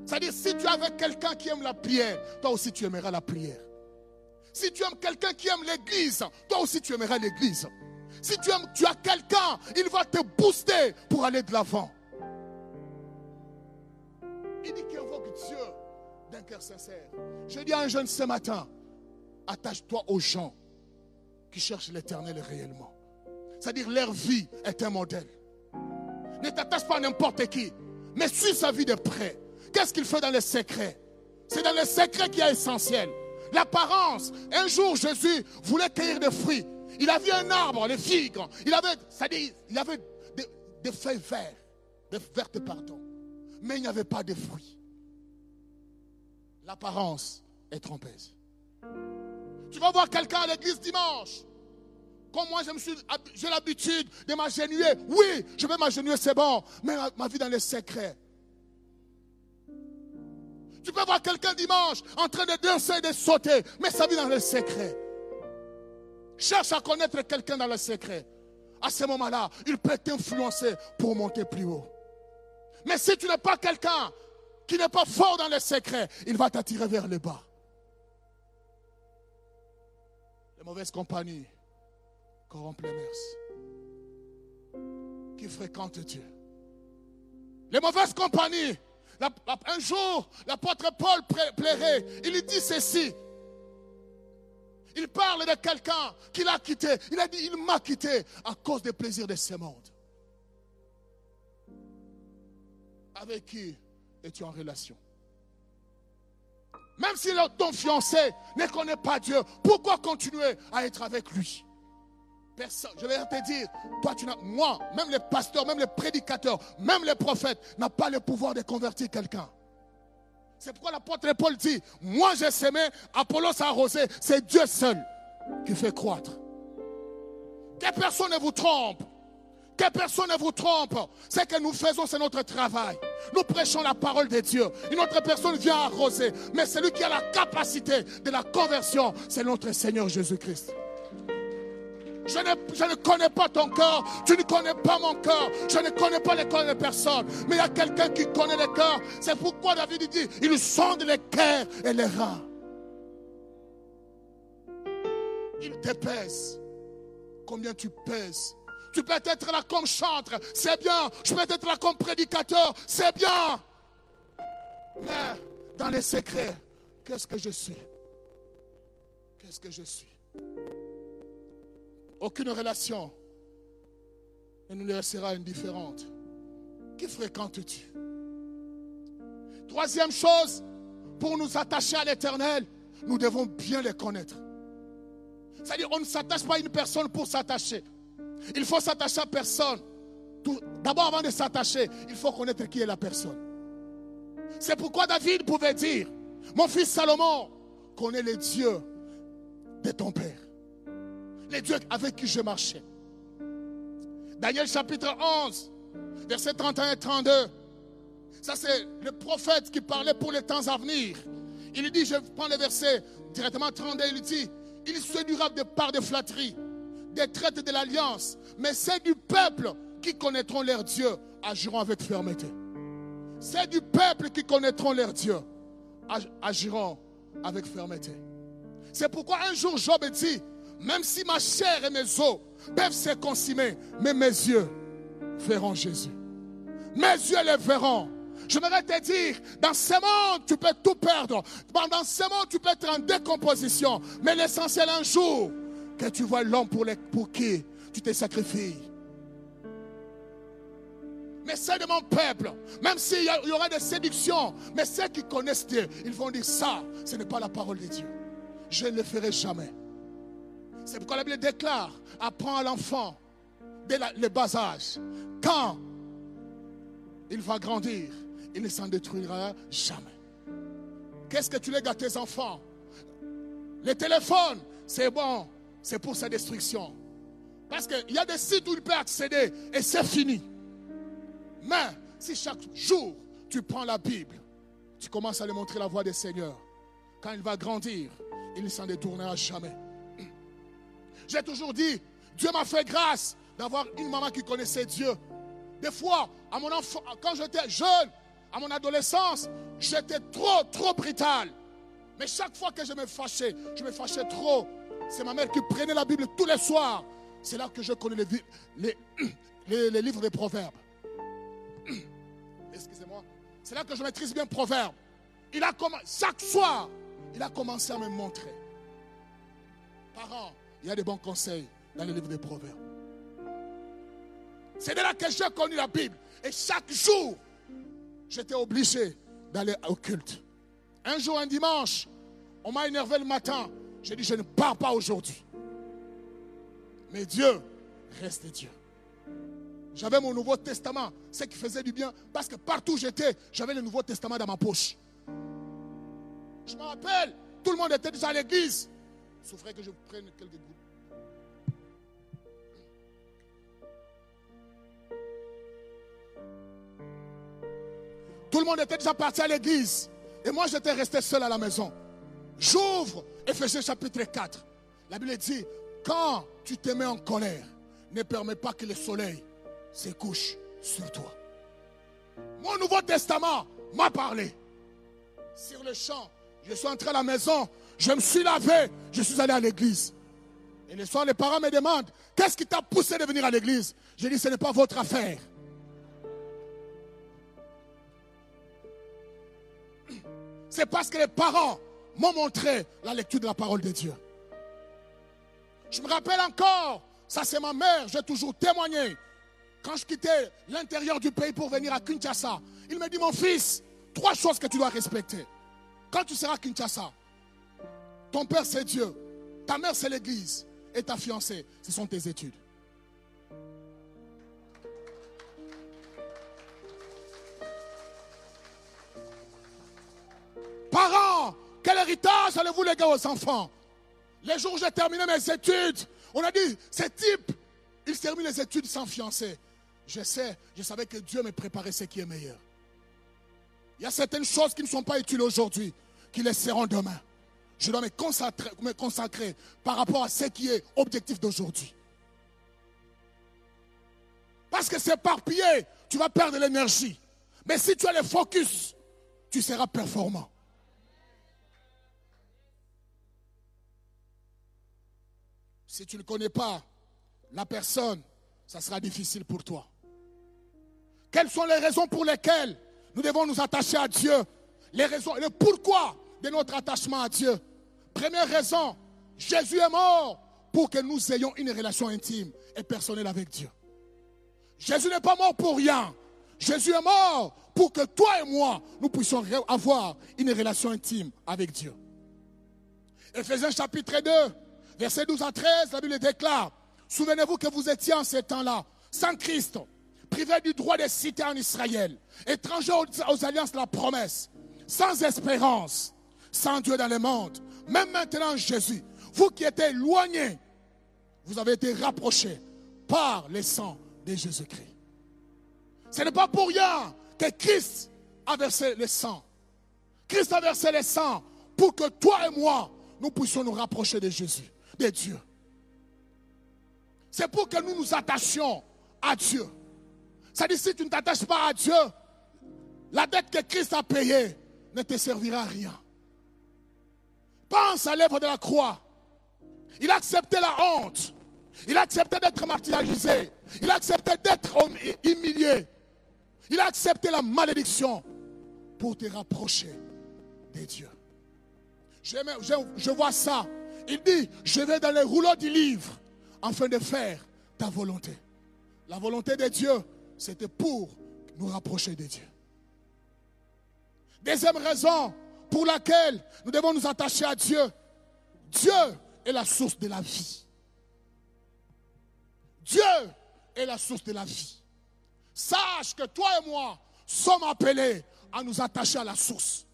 C'est-à-dire, si tu es avec quelqu'un qui aime la prière, toi aussi tu aimeras la prière. Si tu aimes quelqu'un qui aime l'église, toi aussi tu aimeras l'église. Si tu aimes, as quelqu'un, il va te booster pour aller de l'avant. Dieu d'un cœur sincère. Je dis à un jeune ce matin, attache-toi aux gens qui cherchent l'éternel réellement. C'est-à-dire leur vie est un modèle. Ne t'attache pas à n'importe qui, mais suis sa vie de près. Qu'est-ce qu'il fait dans les secrets? C'est dans les secrets qui est essentiel. L'apparence. Un jour, Jésus voulait cueillir des fruits. Il avait un arbre, les figues. Il avait, dit, il avait des, feuilles vertes, des vertes pardon. Mais il n'y avait pas de fruits. L'apparence est trompeuse. Tu vas voir quelqu'un à l'église dimanche. Comme moi, j'ai l'habitude de m'agenouiller. Oui, je vais m'agenouiller, c'est bon. Mais ma, vie dans les secrets. Tu peux voir quelqu'un dimanche en train de danser et de sauter, mais sa vie dans les secrets. Cherche à connaître quelqu'un dans le secret. À ce moment-là, il peut t'influencer pour monter plus haut. Mais si tu n'es pas quelqu'un qui n'est pas fort dans les secrets, il va t'attirer vers le bas. Les mauvaises compagnies corrompent les mœurs. Qui fréquentent Dieu. Les mauvaises compagnies. un jour, l'apôtre Paul plairait. Il dit ceci. Il parle de quelqu'un qui l'a quitté. Il a dit, il m'a quitté à cause des plaisirs de ce monde. Avec qui es-tu en relation Même si ton fiancé ne connaît pas Dieu, pourquoi continuer à être avec lui? Personne, je vais te dire, toi tu n'as, moi, même les pasteurs, même les prédicateurs, même les prophètes n'ont pas le pouvoir de convertir quelqu'un. C'est pourquoi l'apôtre Paul dit, moi j'ai semé, Apollos a arrosé, c'est Dieu seul qui fait croître. Que personne ne vous trompe. Que personne ne vous trompe. Ce que nous faisons, c'est notre travail. Nous prêchons la parole de Dieu. Une autre personne vient arroser. Mais celui qui a la capacité de la conversion, c'est notre Seigneur Jésus-Christ. Je ne, connais pas ton cœur. Tu ne connais pas mon cœur. Je ne connais pas les cœurs de personne. Mais il y a quelqu'un qui connaît les cœurs. C'est pourquoi David dit, il sonde les cœurs et les reins. Il te pèse. Combien tu pèses. Tu peux être là comme chantre, c'est bien. Je peux être là comme prédicateur, c'est bien. Mais dans les secrets, qu'est-ce que je suis? Qu'est-ce que je suis? Aucune relation ne nous laissera indifférente. Qui fréquentes-tu? Troisième chose, pour nous attacher à l'éternel, nous devons bien les connaître. C'est-à-dire, on ne s'attache pas à une personne pour s'attacher. Il faut s'attacher à personne. D'abord, avant de s'attacher, il faut connaître qui est la personne. C'est pourquoi David pouvait dire, mon fils Salomon, connais les dieux de ton père les dieux avec qui je marchais. Daniel chapitre 11, versets 31 et 32. Ça, c'est le prophète qui parlait pour les temps à venir. Il dit, je prends le verset directement 32, il dit, il séduira de part de flatterie, des traites de l'alliance, mais c'est du peuple qui connaîtront leur Dieu, agiront avec fermeté. C'est du peuple qui connaîtront leur Dieu, agiront avec fermeté. C'est pourquoi un jour Job dit, même si ma chair et mes os peuvent se consumer, mais mes yeux verront Jésus. Mes yeux les verront. Je voudrais te dire, dans ce monde, tu peux tout perdre. Dans ce monde, tu peux être en décomposition. Mais l'essentiel, un jour, que tu vois l'homme pour, pour qui tu te sacrifies. Mais c'est de mon peuple, même s'il y, y aura des séductions, mais ceux qui connaissent Dieu, ils vont dire ça, ce n'est pas la parole de Dieu. Je ne le ferai jamais. C'est pourquoi la Bible déclare, apprends à l'enfant dès le bas âge. Quand il va grandir, il ne s'en détruira jamais. Qu'est-ce que tu lègues à tes enfants? Les téléphones, c'est bon, c'est pour sa destruction. Parce qu'il y a des sites où il peut accéder et c'est fini. Mais si chaque jour tu prends la Bible, tu commences à lui montrer la voie des Seigneur, quand il va grandir, il ne s'en détournera jamais. J'ai toujours dit, Dieu m'a fait grâce d'avoir une maman qui connaissait Dieu. Des fois, quand j'étais jeune, à mon adolescence, j'étais trop, trop brutal. Mais chaque fois que je me fâchais, je me fâchais trop. C'est ma mère qui prenait la Bible tous les soirs. C'est là que je connais les, les, livres des proverbes. Excusez-moi. C'est là que je maîtrise bien proverbes. Il a chaque soir, il a commencé à me montrer. Parents, il y a des bons conseils dans le livre des Proverbes. C'est de là que j'ai connu la Bible. Et chaque jour, j'étais obligé d'aller au culte. Un jour, un dimanche, on m'a énervé le matin. J'ai dit, je ne pars pas aujourd'hui. Mais Dieu reste Dieu. J'avais mon Nouveau Testament, ce qui faisait du bien, parce que partout où j'étais, j'avais le Nouveau Testament dans ma poche. Je me rappelle, tout le monde était déjà à l'église. Souffrait que je prenne quelques gouttes. Tout le monde était déjà parti à l'église. Et moi, j'étais resté seul à la maison. J'ouvre Ephésiens chapitre 4. La Bible dit, quand tu te mets en colère, ne permets pas que le soleil se couche sur toi. Mon Nouveau Testament m'a parlé. Sur le champ, je suis entré à la maison, je me suis lavé, je suis allé à l'église. Et le soir, les parents me demandent, qu'est-ce qui t'a poussé de venir à l'église? J'ai dit, ce n'est pas votre affaire. C'est parce que les parents m'ont montré la lecture de la parole de Dieu. Je me rappelle encore, ça c'est ma mère, j'ai toujours témoigné. Quand je quittais l'intérieur du pays pour venir à Kinshasa, il me dit, mon fils, trois choses que tu dois respecter. Quand tu seras à Kinshasa, ton père c'est Dieu, ta mère c'est l'église et ta fiancée, ce sont tes études. Parents, quel héritage allez-vous léguer aux enfants? Les jours où j'ai terminé mes études, on a dit, ce type, il termine les études sans fiancé. Je sais, je savais que Dieu me préparait ce qui est meilleur. Il y a certaines choses qui ne sont pas utiles aujourd'hui, qui les seront demain. Je dois me consacrer, me par rapport à ce qui est objectif d'aujourd'hui. Parce que c'est par pied, tu vas perdre l'énergie. Mais si tu as le focus, tu seras performant. Si tu ne connais pas la personne, ça sera difficile pour toi. Quelles sont les raisons pour lesquelles nous devons nous attacher à Dieu? Les raisons, le pourquoi de notre attachement à Dieu. Première raison, Jésus est mort pour que nous ayons une relation intime et personnelle avec Dieu. Jésus n'est pas mort pour rien. Jésus est mort pour que toi et moi, nous puissions avoir une relation intime avec Dieu. Ephésiens chapitre 2, verset 12 à 13, la Bible déclare, souvenez-vous que vous étiez en ces temps-là, sans Christ, privé du droit de citer en Israël, étranger aux, alliances de la promesse, sans espérance, sans Dieu dans le monde. Même maintenant, Jésus, vous qui étiez éloignés, vous avez été rapprochés par le sang de Jésus-Christ. Ce n'est pas pour rien que Christ a versé le sang. Christ a versé le sang pour que toi et moi, nous puissions nous rapprocher de Jésus, de Dieu. C'est pour que nous nous attachions à Dieu. Dit, si tu ne t'attaches pas à Dieu, la dette que Christ a payée ne te servira à rien. Pense à l'œuvre de la croix. Il a accepté la honte. Il a accepté d'être martyrisé. Il a accepté d'être humilié. Il a accepté la malédiction pour te rapprocher de Dieu. Je, vois ça. Il dit, je vais dans les rouleaux du livre afin de faire ta volonté. La volonté de Dieu, c'était pour nous rapprocher de Dieu. Deuxième raison pour laquelle nous devons nous attacher à Dieu. Dieu est la source de la vie. Dieu est la source de la vie. Sache que toi et moi sommes appelés à nous attacher à la source.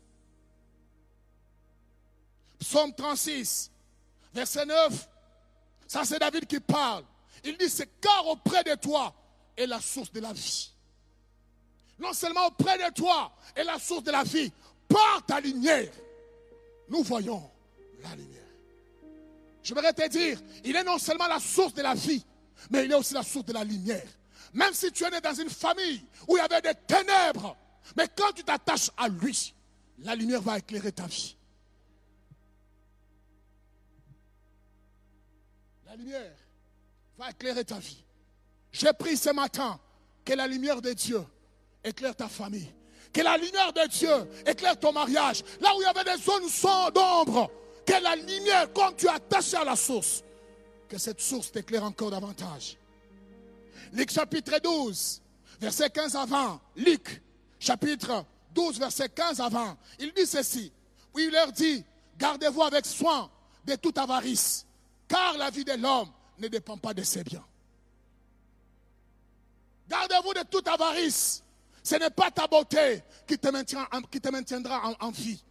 Psaume 36, verset 9. Ça, c'est David qui parle. Il dit, c'est car auprès de toi, est la source de la vie. Non seulement auprès de toi est la source de la vie, par ta lumière, nous voyons la lumière. Je voudrais te dire, il est non seulement la source de la vie, mais il est aussi la source de la lumière. Même si tu es né dans une famille où il y avait des ténèbres, mais quand tu t'attaches à lui, la lumière va éclairer ta vie. La lumière va éclairer ta vie. J'ai pris ce matin que la lumière de Dieu éclaire ta famille. Que la lumière de Dieu éclaire ton mariage. Là où il y avait des zones sans d'ombre. Que la lumière, comme tu es attaché à la source, que cette source t'éclaire encore davantage. Luc chapitre 12, verset 15 à 20. Luc chapitre 12, verset 15 à 20. Il dit ceci. Oui, il leur dit, gardez-vous avec soin de toute avarice, car la vie de l'homme ne dépend pas de ses biens. Gardez-vous de toute avarice. Ce n'est pas ta beauté qui te maintiendra, en, vie.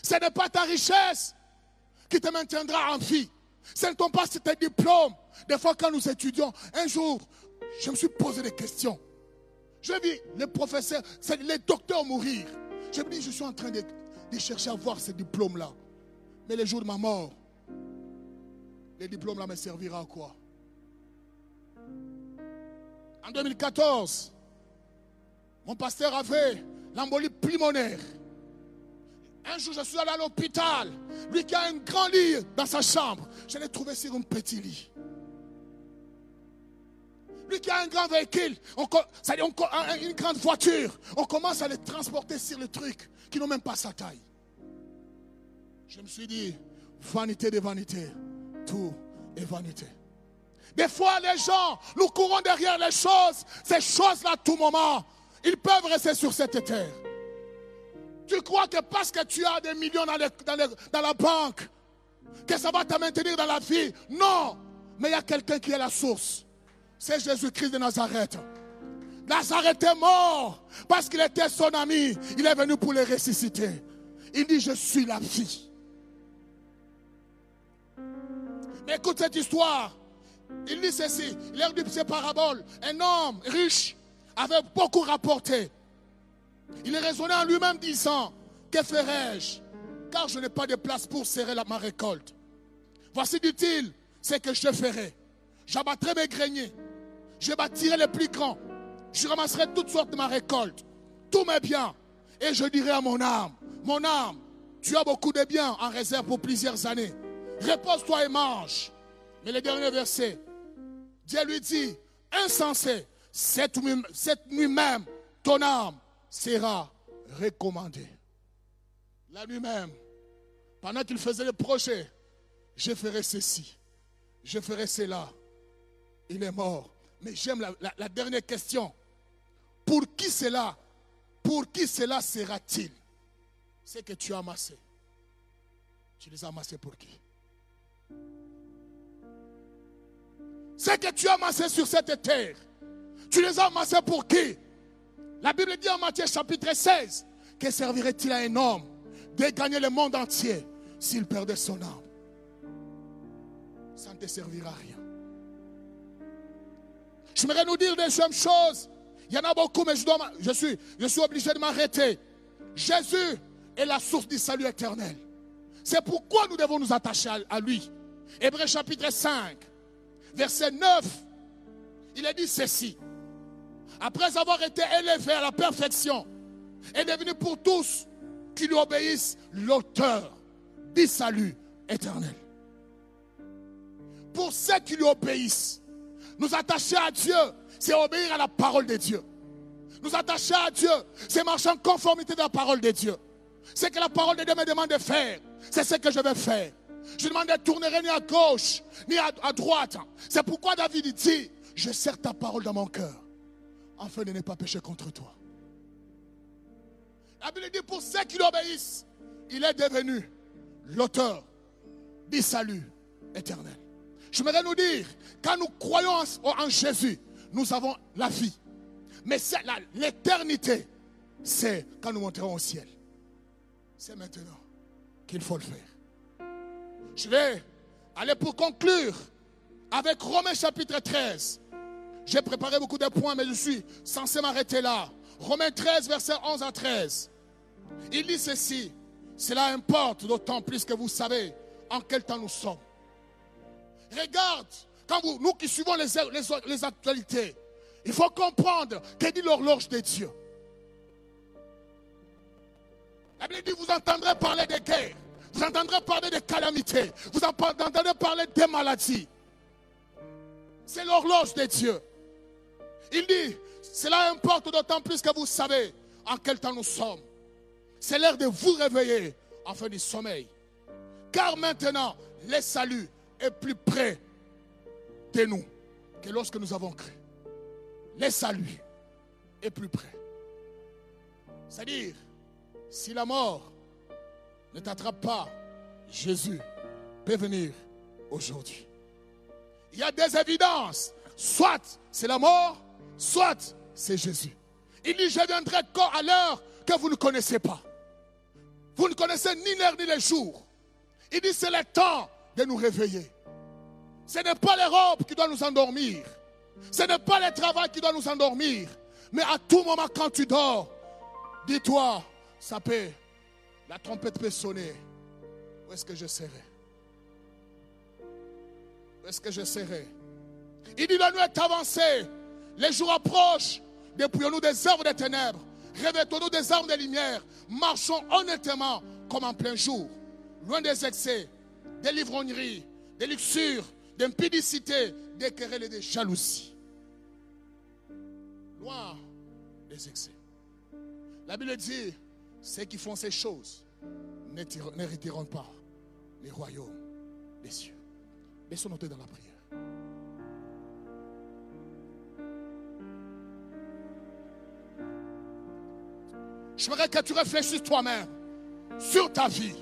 Ce n'est pas ta richesse qui te maintiendra en vie. Ce ne sont pas tes diplômes. Des fois, quand nous étudions, un jour, je me suis posé des questions. Je vis les professeurs, les docteurs mourir. Je me dis, je suis en train de, de chercher à voir ces diplômes-là. Mais le jour de ma mort, les diplômes-là me servira à quoi? En 2014, mon pasteur avait l'embolie pulmonaire. Un jour, je suis allé à l'hôpital. Lui qui a un grand lit dans sa chambre, je l'ai trouvé sur un petit lit. Lui qui a un grand véhicule, c'est-à-dire une grande voiture, on commence à les transporter sur les trucs qui n'ont même pas sa taille. Je me suis dit, vanité de vanité, tout est vanité. Des fois, les gens, nous courons derrière les choses, ces choses-là, à tout moment, ils peuvent rester sur cette terre. Tu crois que parce que tu as des millions dans, la banque, que ça va te maintenir dans la vie? Non, mais il y a quelqu'un qui est la source. C'est Jésus-Christ de Nazareth. Nazareth est mort parce qu'il était son ami. Il est venu pour le ressusciter. Il dit, je suis la vie. Écoute cette histoire. Il dit ceci. Il a dit ces paraboles. Un homme riche avait beaucoup rapporté. Il raisonné en lui-même disant, que ferai-je? Car je n'ai pas de place pour serrer ma récolte. Voici, dit-il, ce que je ferai. J'abattrai mes greniers. Je bâtirai les plus grands. Je ramasserai toutes sortes de ma récolte. Tous mes biens. Et je dirai à mon âme, mon âme, tu as beaucoup de biens en réserve pour plusieurs années. Repose-toi et mange. Mais le dernier verset, Dieu lui dit, insensé, cette nuit même, ton âme sera recommandée. La nuit même, pendant qu'il faisait le projet, je ferai ceci, je ferai cela. Il est mort. Mais j'aime la, dernière question. Pour qui cela Pour qui cela sera-t-il? C'est que tu as amassé. Tu les as amassés pour qui? C'est que tu as amassé sur cette terre. Tu les as amassés pour qui? La Bible dit en Matthieu chapitre 16 Que servirait-il à un homme de gagner le monde entier s'il perdait son âme? Ça ne te servira à rien. Je voudrais nous dire des mêmes choses. Il y en a beaucoup, mais je, suis obligé de m'arrêter. Jésus est la source du salut éternel. C'est pourquoi nous devons nous attacher à, lui. Hébreu chapitre 5, verset 9, il est dit ceci. Après avoir été élevé à la perfection, est devenu pour tous qui lui obéissent l'auteur du salut éternel. Pour ceux qui lui obéissent, nous attacher à Dieu, c'est obéir à la parole de Dieu. Nous attacher à Dieu, c'est marcher en conformité de la parole de Dieu. C'est que la parole de Dieu me demande de faire. C'est ce que je vais faire. Je demande de tourner ni à gauche, ni à, droite. C'est pourquoi David dit, je sers ta parole dans mon cœur, afin de ne pas pécher contre toi. La Bible dit, pour ceux qui l'obéissent, il est devenu l'auteur du salut éternel. Je voudrais nous dire, quand nous croyons en, Jésus, nous avons la vie. Mais l'éternité, c'est quand nous monterons au ciel. C'est maintenant qu'il faut le faire. Je vais aller pour conclure avec Romains chapitre 13. J'ai préparé beaucoup de points, mais je suis censé m'arrêter là. Romains 13, verset 11 à 13. Il dit ceci. Cela importe d'autant plus que vous savez en quel temps nous sommes. Regarde, quand vous, nous qui suivons les, les, actualités, il faut comprendre que dit l'horloge de Dieu. La Bible dit, vous entendrez parler de guerres, vous entendrez parler de calamités, vous entendrez parler des maladies. C'est l'horloge de Dieu. Il dit, cela importe d'autant plus que vous savez en quel temps nous sommes. C'est l'heure de vous réveiller en fin du sommeil. Car maintenant, le salut est plus près de nous que lorsque nous avons cru. Le salut est plus près. C'est-à-dire, si la mort ne t'attrape pas, Jésus peut venir aujourd'hui. il y a des évidences. Soit c'est la mort, soit c'est Jésus. Il dit, je viendrai quand à l'heure que vous ne connaissez pas. Vous ne connaissez ni l'heure ni les jours. Il dit, c'est le temps de nous réveiller. Ce n'est pas les robes qui doivent nous endormir. Ce n'est pas le travail qui doit nous endormir. Mais à tout moment, quand tu dors, dis-toi, ça peut, la trompette peut sonner. Où est-ce que je serai? Où est-ce que je serai? Il dit, la nuit est avancée. Les jours approchent. Dépouillons-nous des œuvres des ténèbres. Revêtons-nous des armes de lumière. Marchons honnêtement comme en plein jour. Loin des excès, des livrogneries, des luxures, d'impudicité, des querelles et des jalousies. Loin des excès. La Bible dit, ceux qui font ces choses n'hériteront pas les royaumes des cieux. Baissons-nous dans la prière. Je voudrais que tu réfléchisses toi-même sur ta vie.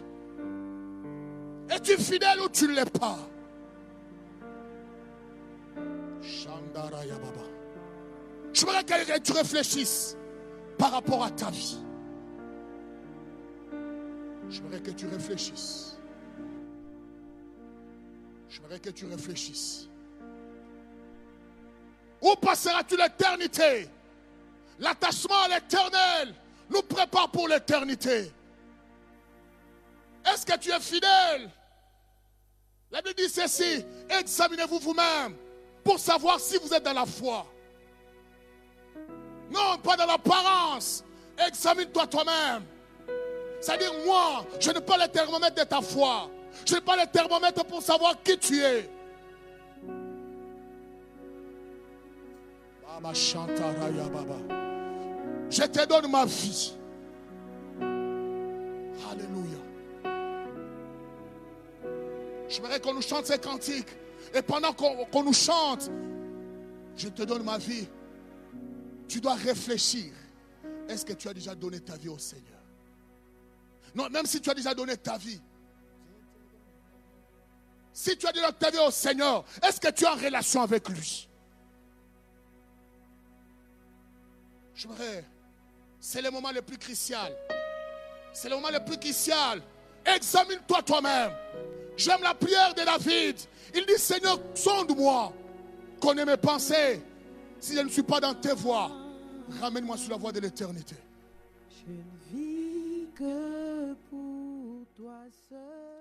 Es-tu fidèle ou tu ne l'es pas? Je voudrais que tu réfléchisses par rapport à ta vie. Je voudrais que tu réfléchisses. Je voudrais que tu réfléchisses. Où passeras-tu l'éternité? L'attachement à l'éternel nous prépare pour l'éternité. Est-ce que tu es fidèle? La Bible dit ceci, examinez-vous vous-même pour savoir si vous êtes dans la foi. Non, pas dans l'apparence. Examine-toi toi-même. C'est-à-dire, moi, je n'ai pas le thermomètre de ta foi. Je n'ai pas le thermomètre pour savoir qui tu es. Je te donne ma vie. Alléluia. Je voudrais qu'on nous chante ces cantiques. Et pendant qu'on nous chante, je te donne ma vie. Tu dois réfléchir. Est-ce que tu as déjà donné ta vie au Seigneur? Non, même si tu as déjà donné ta vie. Si tu as donné ta vie au Seigneur, est-ce que tu es en relation avec lui? Je voudrais. C'est le moment le plus crucial. C'est le moment le plus crucial. Examine-toi toi-même. J'aime la prière de David. Il dit Seigneur, sonde-moi. Connais mes pensées. Si je ne suis pas dans tes voies, ramène-moi sur la voie de l'éternité. Je vis que pour toi seul.